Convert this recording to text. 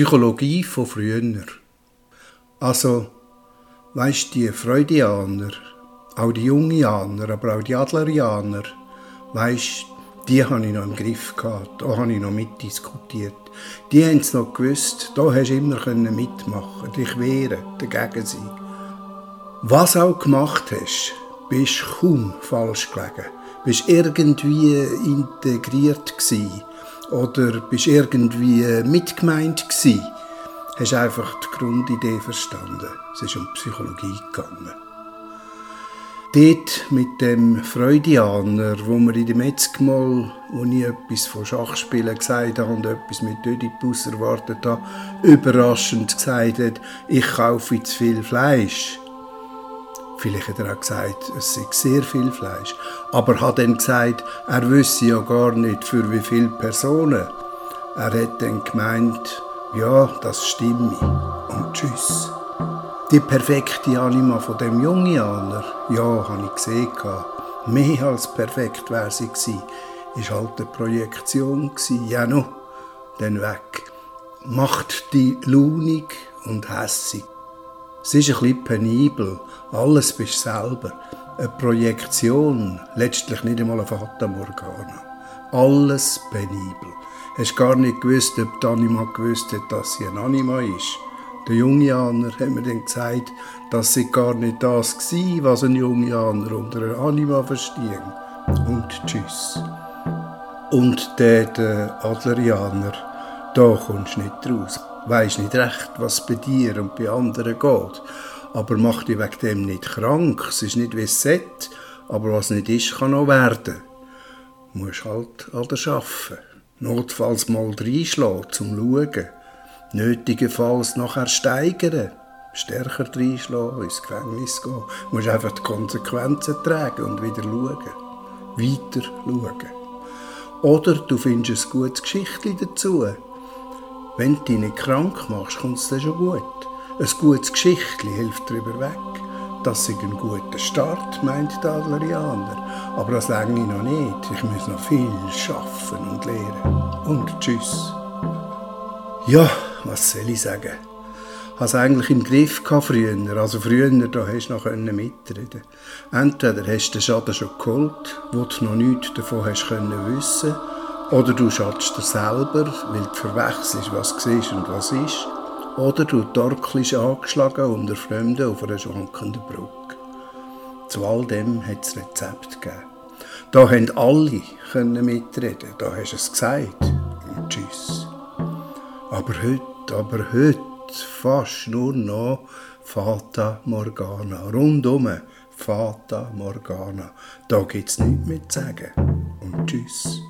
Psychologie von früher. Also, weisst die Freudianer, auch die Jungianer, aber auch die Adlerianer, weisst, die habe ich noch im Griff gehabt, da habe ich noch mitdiskutiert. Die haben es noch gewusst, da hast du immer mitmachen, dich wehren, dagegen sein. Was auch gemacht hast, bist kaum falsch gelegen. Bist irgendwie integriert gewesen oder bist irgendwie mitgemeint gewesen. Hast einfach die Grundidee verstanden. Es ist um Psychologie gegangen. Dort mit dem Freudianer, wo wir in dem Metzgmal, wo ich etwas von Schachspielen gesagt habe und etwas mit Ödipus erwartet habe, überraschend gesagt hat, ich kaufe zu viel Fleisch. Vielleicht hat er auch gesagt, es sei sehr viel Fleisch. Aber er hat dann gesagt, er wüsste ja gar nicht, für wie viele Personen. Er hat dann gemeint, ja, das stimme. Und tschüss. Die perfekte Anima von dem Jungianer, ja, habe ich gesehen. Mehr als perfekt wäre sie gewesen. Ist halt eine Projektion gewesen. Ja, no, dann weg. Macht die launig und hässig. Es ist ein penibel. Alles bist du selber. Eine Projektion, letztlich nicht einmal eine Fata Morgana. Alles penibel. Hast gar nicht gewusst, ob die Anima gewusst hat, dass sie ein Anima ist. Der Jungianer hat mir dann gesagt, dass sie gar nicht das war, was ein Jungianer unter einer Anima verstehen. Und tschüss. Und der, der Adlerianer, da kommst du nicht raus weiß nicht recht, was bei dir und bei anderen geht. Aber mach dich wegen dem nicht krank. Es ist nicht wie es sollte, aber was nicht ist, kann auch werden. Du musst halt an der arbeiten. Notfalls mal reinschlagen, zum Schauen. Nötigenfalls nachher steigern. Stärker reinschlagen, ins Gefängnis gehen. Du musst einfach die Konsequenzen tragen und wieder schauen. Weiter schauen. Oder du findest ein gutes Geschichtchen dazu. Wenn du dich nicht krank machst, kommt es dann schon gut. Ein gutes Geschichtchen hilft darüber weg. Das ist ein guter Start, meint der Adlerianer. Aber das länge noch nicht. Ich muss noch viel schaffen und lehren. Und tschüss. Ja, was soll ich sagen? Ich es eigentlich im Griff früher. Also früher, da hast du noch mitreden Entweder hast du den Schaden schon geholt, wo du noch nichts davon hast können oder du schadest dir selber, weil du verwechselst, was siehst und was ist. Oder du torkelst angeschlagen unter Fremden auf einer schwankenden Brücke. Zu all dem hat es Rezept gegeben. Da haben alle können mitreden. Da hast du es gesagt. Und tschüss. Aber heute, aber heute fast nur noch Fata Morgana. Rundum Fata Morgana. Da gibt es nichts mehr zu sagen. Und tschüss.